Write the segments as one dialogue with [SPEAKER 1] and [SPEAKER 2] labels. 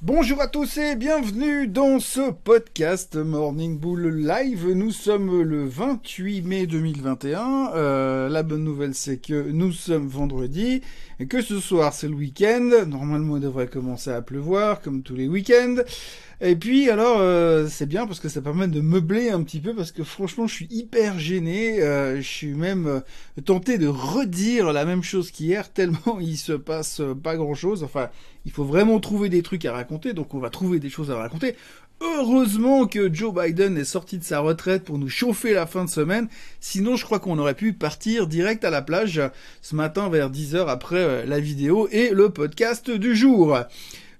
[SPEAKER 1] Bonjour à tous et bienvenue dans ce podcast Morning Bull Live. Nous sommes le 28 mai 2021. Euh, la bonne nouvelle c'est que nous sommes vendredi et que ce soir c'est le week-end. Normalement il devrait commencer à pleuvoir comme tous les week-ends. Et puis alors euh, c'est bien parce que ça permet de meubler un petit peu parce que franchement je suis hyper gêné. Euh, je suis même euh, tenté de redire la même chose qu'hier tellement il se passe pas grand chose. Enfin il faut vraiment trouver des trucs à raconter donc on va trouver des choses à raconter. Heureusement que Joe Biden est sorti de sa retraite pour nous chauffer la fin de semaine. Sinon, je crois qu'on aurait pu partir direct à la plage ce matin vers 10h après la vidéo et le podcast du jour.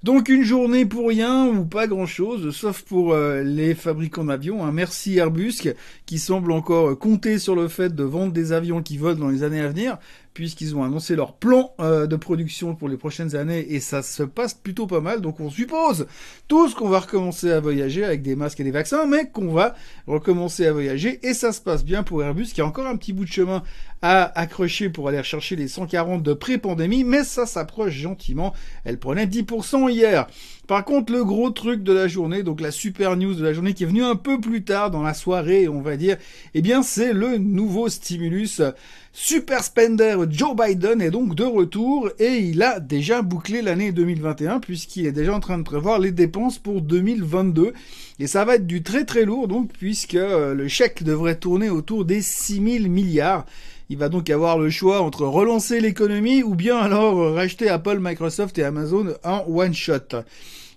[SPEAKER 1] Donc une journée pour rien ou pas grand-chose, sauf pour euh, les fabricants d'avions. Un merci Airbus qui semble encore compter sur le fait de vendre des avions qui volent dans les années à venir puisqu'ils ont annoncé leur plan euh, de production pour les prochaines années et ça se passe plutôt pas mal. Donc on suppose tous qu'on va recommencer à voyager avec des masques et des vaccins, mais qu'on va recommencer à voyager et ça se passe bien pour Airbus qui a encore un petit bout de chemin à accrocher pour aller chercher les 140 de pré-pandémie, mais ça s'approche gentiment. Elle prenait 10% hier. Par contre, le gros truc de la journée, donc la super news de la journée qui est venue un peu plus tard dans la soirée, on va dire, eh bien c'est le nouveau stimulus Super spender Joe Biden est donc de retour et il a déjà bouclé l'année 2021 puisqu'il est déjà en train de prévoir les dépenses pour 2022 et ça va être du très très lourd donc puisque euh, le chèque devrait tourner autour des 6000 milliards. Il va donc avoir le choix entre relancer l'économie ou bien alors racheter Apple, Microsoft et Amazon en one shot.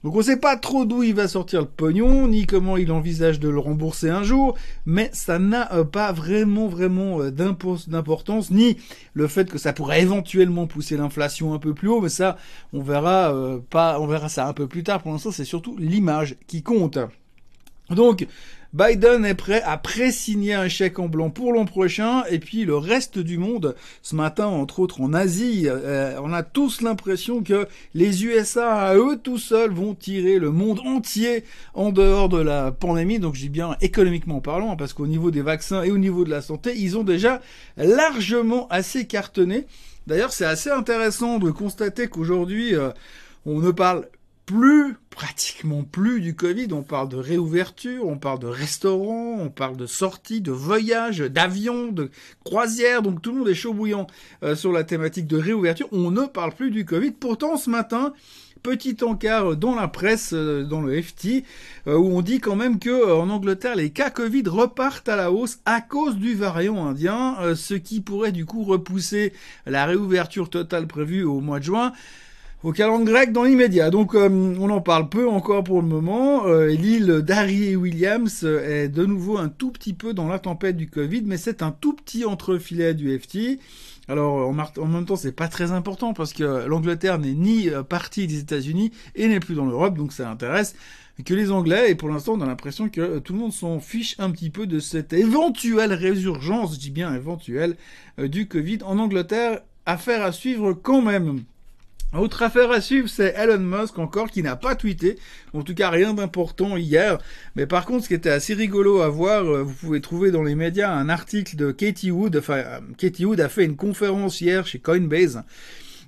[SPEAKER 1] Donc on sait pas trop d'où il va sortir le pognon, ni comment il envisage de le rembourser un jour, mais ça n'a euh, pas vraiment vraiment euh, d'importance, ni le fait que ça pourrait éventuellement pousser l'inflation un peu plus haut, mais ça on verra euh, pas, on verra ça un peu plus tard. Pour l'instant c'est surtout l'image qui compte. Donc Biden est prêt à pré-signer un chèque en blanc pour l'an prochain, et puis le reste du monde, ce matin, entre autres en Asie, euh, on a tous l'impression que les USA, à eux tout seuls, vont tirer le monde entier en dehors de la pandémie, donc je dis bien économiquement parlant, parce qu'au niveau des vaccins et au niveau de la santé, ils ont déjà largement assez cartonné. D'ailleurs, c'est assez intéressant de constater qu'aujourd'hui, euh, on ne parle plus, pratiquement plus du Covid. On parle de réouverture, on parle de restaurants, on parle de sorties, de voyages, d'avions, de croisières. Donc tout le monde est chaud bouillant euh, sur la thématique de réouverture. On ne parle plus du Covid. Pourtant, ce matin, petit encart dans la presse, euh, dans le FT, euh, où on dit quand même que en Angleterre, les cas Covid repartent à la hausse à cause du variant indien, ce qui pourrait du coup repousser la réouverture totale prévue au mois de juin au calendrier grec dans l'immédiat. Donc euh, on en parle peu encore pour le moment. Euh, l'île d'Harry Williams est de nouveau un tout petit peu dans la tempête du Covid, mais c'est un tout petit entrefilet du FT. Alors en, même temps c'est pas très important parce que l'Angleterre n'est ni euh, partie des États-Unis et n'est plus dans l'Europe, donc ça intéresse que les Anglais. Et pour l'instant on a l'impression que tout le monde s'en fiche un petit peu de cette éventuelle résurgence, je dis bien éventuelle, du Covid en Angleterre. Affaire à suivre quand même. Autre affaire à suivre, c'est Elon Musk encore qui n'a pas tweeté, en tout cas rien d'important hier. Mais par contre, ce qui était assez rigolo à voir, euh, vous pouvez trouver dans les médias un article de Katie Wood. Enfin, euh, Katie Wood a fait une conférence hier chez Coinbase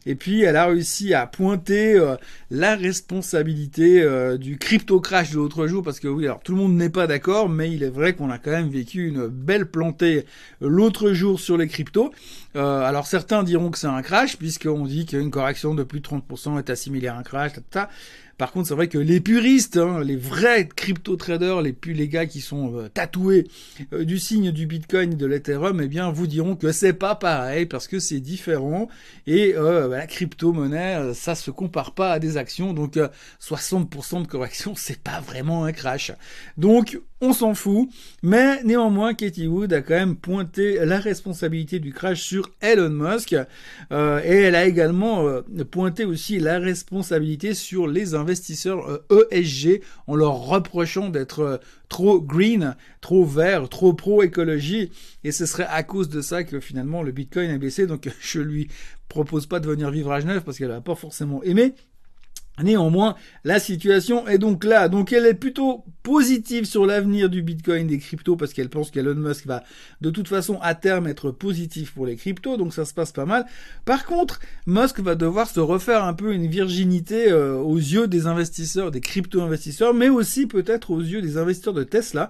[SPEAKER 1] et puis elle a réussi à pointer euh, la responsabilité euh, du crypto crash de l'autre jour parce que oui, alors tout le monde n'est pas d'accord, mais il est vrai qu'on a quand même vécu une belle plantée l'autre jour sur les cryptos. Euh, alors certains diront que c'est un crash puisqu'on dit qu'une correction de plus de 30% est assimilée à un crash. Par contre, c'est vrai que les puristes, hein, les vrais crypto traders, les plus les gars qui sont euh, tatoués euh, du signe du Bitcoin et de l'Ethereum, eh bien, vous diront que c'est pas pareil parce que c'est différent. Et euh, bah, la crypto-monnaie, ça se compare pas à des actions, donc 60% de correction, c'est pas vraiment un crash. Donc on s'en fout, mais néanmoins, Katie Wood a quand même pointé la responsabilité du crash sur Elon Musk, euh, et elle a également euh, pointé aussi la responsabilité sur les investisseurs ESG euh, e en leur reprochant d'être trop green, trop vert, trop pro-écologie, et ce serait à cause de ça que finalement le Bitcoin a baissé, donc je lui propose pas de venir vivre à Genève parce qu'elle n'a pas forcément aimé, Néanmoins, la situation est donc là. Donc elle est plutôt positive sur l'avenir du Bitcoin des cryptos parce qu'elle pense qu'Elon Musk va de toute façon à terme être positif pour les cryptos. Donc ça se passe pas mal. Par contre, Musk va devoir se refaire un peu une virginité euh, aux yeux des investisseurs, des crypto-investisseurs, mais aussi peut-être aux yeux des investisseurs de Tesla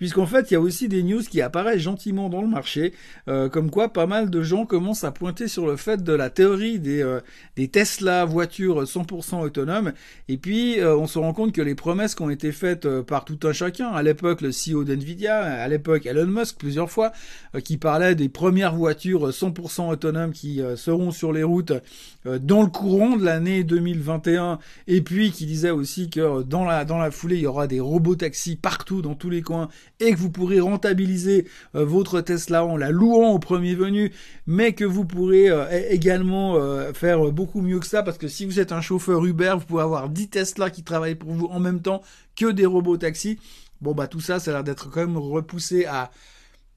[SPEAKER 1] puisqu'en fait il y a aussi des news qui apparaissent gentiment dans le marché, euh, comme quoi pas mal de gens commencent à pointer sur le fait de la théorie des, euh, des Tesla voitures 100% autonomes, et puis euh, on se rend compte que les promesses qui ont été faites par tout un chacun, à l'époque le CEO d'NVIDIA, à l'époque Elon Musk plusieurs fois, qui parlait des premières voitures 100% autonomes qui seront sur les routes dans le courant de l'année 2021, et puis qui disait aussi que dans la, dans la foulée il y aura des robots taxis partout dans tous les coins et que vous pourrez rentabiliser euh, votre Tesla en la louant au premier venu, mais que vous pourrez euh, également euh, faire beaucoup mieux que ça, parce que si vous êtes un chauffeur Uber, vous pouvez avoir 10 Tesla qui travaillent pour vous en même temps que des robots taxis. Bon bah tout ça, ça a l'air d'être quand même repoussé à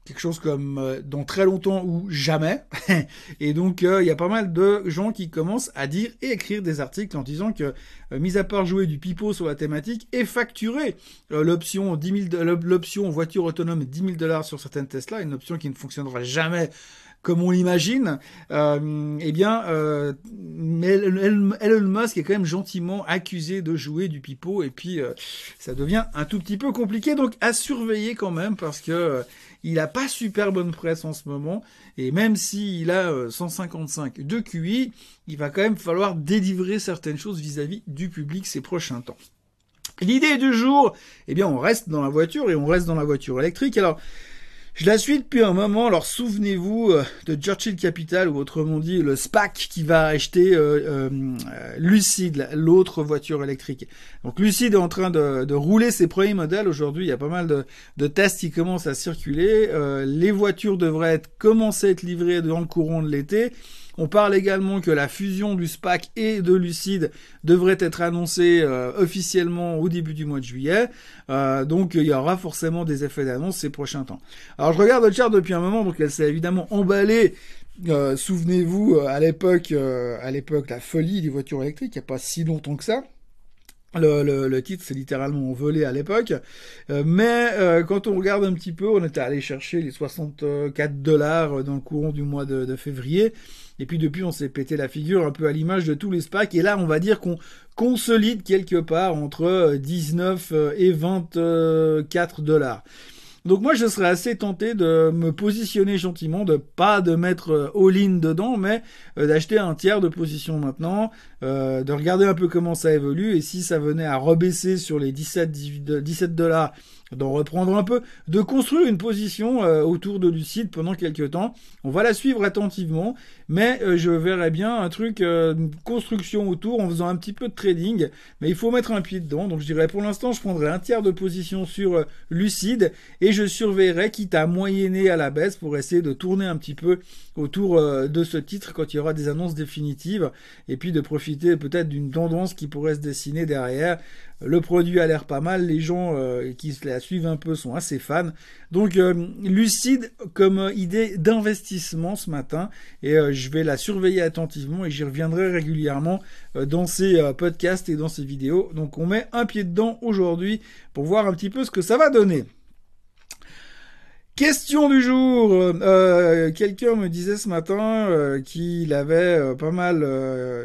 [SPEAKER 1] quelque chose comme euh, dans très longtemps ou jamais. et donc euh, il y a pas mal de gens qui commencent à dire et écrire des articles en disant que, euh, mis à part jouer du pipeau sur la thématique et facturer l'option 10 l'option voiture autonome 10 000 dollars sur certaines Tesla, une option qui ne fonctionnera jamais comme on l'imagine, euh, eh bien, euh, Elon Musk est quand même gentiment accusé de jouer du pipeau et puis euh, ça devient un tout petit peu compliqué. Donc à surveiller quand même parce que euh, il a pas super bonne presse en ce moment et même s'il a 155 de QI, il va quand même falloir délivrer certaines choses vis-à-vis -vis du public ces prochains temps. L'idée du jour, eh bien, on reste dans la voiture et on reste dans la voiture électrique. Alors, je la suis depuis un moment, alors souvenez-vous euh, de Churchill Capital, ou autrement dit le SPAC qui va acheter euh, euh, Lucid, l'autre voiture électrique. Donc Lucid est en train de, rouler ses premiers modèles. Aujourd'hui, il y a pas mal de, de tests qui commencent à circuler. les voitures devraient être, commencer à être livrées dans le courant de l'été. On parle également que la fusion du SPAC et de Lucid devrait être annoncée euh, officiellement au début du mois de juillet. Euh, donc il y aura forcément des effets d'annonce ces prochains temps. Alors je regarde le chart depuis un moment, donc elle s'est évidemment emballée euh, souvenez-vous, à l'époque, à l'époque, la folie des voitures électriques, il n'y a pas si longtemps que ça. Le, le, titre, c'est littéralement volé à l'époque. mais quand on regarde un petit peu, on était allé chercher les 64 dollars dans le courant du mois de février. Et puis depuis, on s'est pété la figure un peu à l'image de tous les SPAC. Et là, on va dire qu'on consolide quelque part entre 19 euh, et 24 dollars. Donc moi, je serais assez tenté de me positionner gentiment, de pas de mettre euh, all-in dedans, mais euh, d'acheter un tiers de position maintenant, de regarder un peu comment ça évolue, et si ça venait à rebaisser sur les 17 17 dollars d'en reprendre un peu, de construire une position euh, autour de Lucide pendant quelques temps. On va la suivre attentivement, mais euh, je verrai bien un truc, euh, une construction autour en faisant un petit peu de trading, mais il faut mettre un pied dedans. Donc je dirais pour l'instant, je prendrai un tiers de position sur Lucide et je surveillerai, quitte à moyenner à la baisse pour essayer de tourner un petit peu autour de ce titre quand il y aura des annonces définitives et puis de profiter peut-être d'une tendance qui pourrait se dessiner derrière le produit a l'air pas mal, les gens euh, qui la suivent un peu sont assez fans. Donc euh, lucide comme idée d'investissement ce matin et euh, je vais la surveiller attentivement et j'y reviendrai régulièrement dans ces podcasts et dans ces vidéos. Donc on met un pied dedans aujourd'hui pour voir un petit peu ce que ça va donner. Question du jour. Euh, Quelqu'un me disait ce matin euh, qu'il avait euh, pas mal,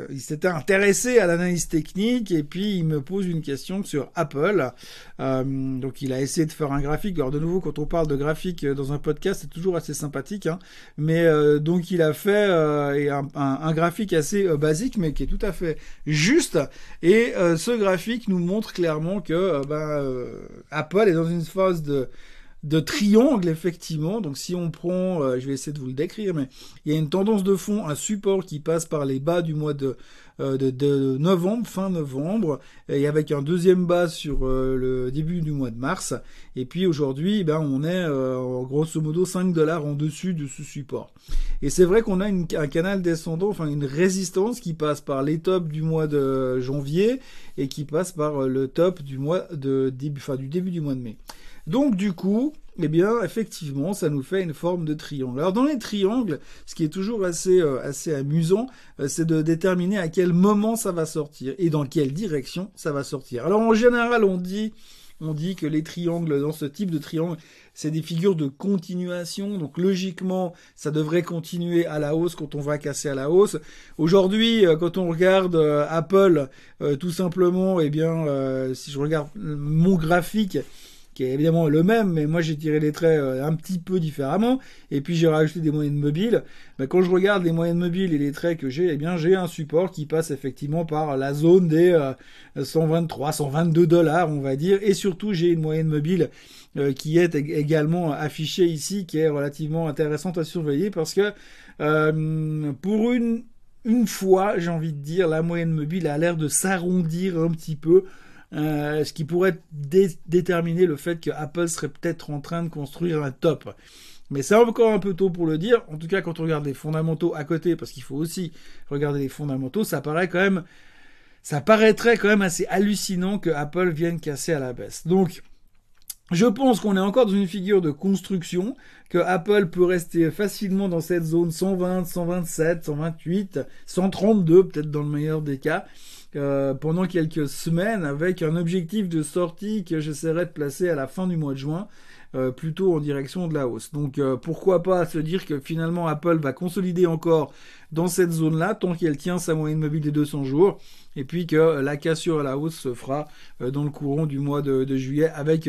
[SPEAKER 1] il s'était intéressé à l'analyse technique et puis il me pose une question sur Apple. donc il a essayé de faire un graphique. Alors de nouveau, quand on parle de graphique dans un podcast, c'est toujours assez sympathique. Hein. Mais donc il a fait un, un, graphique assez basique, mais qui est tout à fait juste. Et ce graphique nous montre clairement que ben, Apple est dans une phase de de triangle effectivement. Donc si on prend, euh, je vais essayer de vous le décrire, mais il y a une tendance de fond, un support qui passe par les bas du mois de, euh, novembre, fin novembre, et avec un deuxième bas sur euh, le début du mois de mars. Et puis aujourd'hui, ben on est grosso modo 5 dollars en dessus de ce support. Et c'est vrai qu'on a une, un canal descendant, enfin une résistance qui passe par les tops du mois de janvier et qui passe par le top du mois de début, enfin du début du mois de mai. Donc du coup, eh bien, effectivement, ça nous fait une forme de triangle. Alors, dans les triangles, ce qui est toujours assez, euh, assez amusant, euh, c'est de déterminer à quel moment ça va sortir et dans quelle direction ça va sortir. Alors, en général, on dit, on dit que les triangles, dans ce type de triangle, c'est des figures de continuation. Donc, logiquement, ça devrait continuer à la hausse quand on va casser à la hausse. Aujourd'hui, euh, quand on regarde Apple, tout simplement, eh bien, si je regarde mon graphique, qui est évidemment le même, mais moi j'ai tiré les traits euh, un petit peu différemment, et puis j'ai rajouté des moyennes mobiles. Ben, quand je regarde les moyennes mobiles et les traits que j'ai, eh bien j'ai un support qui passe effectivement par la zone des 123, euh, 122 dollars, on va dire, et surtout j'ai une moyenne mobile euh, qui est également affichée ici, qui est relativement intéressante à surveiller parce que pour une une fois, j'ai envie de dire, la moyenne mobile a l'air de s'arrondir un petit peu. Euh, ce qui pourrait déterminer le fait que Apple serait peut-être en train de construire un top. Mais c'est encore un peu tôt pour le dire. En tout cas, quand on regarde les fondamentaux à côté, parce qu'il faut aussi regarder les fondamentaux, ça paraît quand même, ça paraîtrait quand même assez hallucinant que Apple vienne casser à la baisse. Donc, je pense qu'on est encore dans une figure de construction, que Apple peut rester facilement dans cette zone 120, 127, 128, 132 peut-être dans le meilleur des cas. Euh, pendant quelques semaines avec un objectif de sortie que j'essaierai de placer à la fin du mois de juin, euh, plutôt en direction de la hausse. Donc euh, pourquoi pas se dire que finalement Apple va consolider encore dans cette zone-là tant qu'elle tient sa moyenne mobile des 200 jours et puis que la cassure à la hausse se fera dans le courant du mois de, de juillet avec,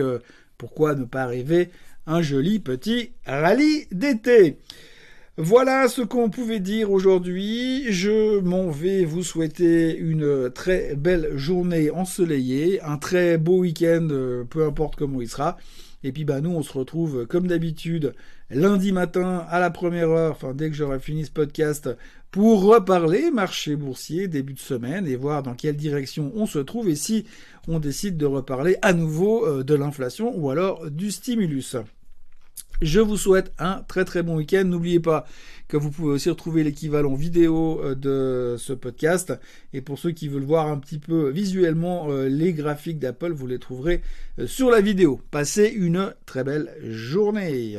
[SPEAKER 1] pourquoi ne pas rêver, un joli petit rallye d'été. Voilà ce qu'on pouvait dire aujourd'hui. Je m'en vais vous souhaiter une très belle journée ensoleillée, un très beau week-end, euh, peu importe comment il sera. Et puis bah nous on se retrouve comme d'habitude lundi matin à la première heure, enfin dès que j'aurai fini ce podcast, pour reparler marché boursier début de semaine et voir dans quelle direction on se trouve et si on décide de reparler à nouveau euh, de l'inflation ou alors du stimulus. Je vous souhaite un très très bon week-end. N'oubliez pas que vous pouvez aussi retrouver l'équivalent vidéo euh, de ce podcast. Et pour ceux qui veulent voir un petit peu visuellement euh, les graphiques d'Apple, vous les trouverez euh, sur la vidéo. Passez une très belle journée.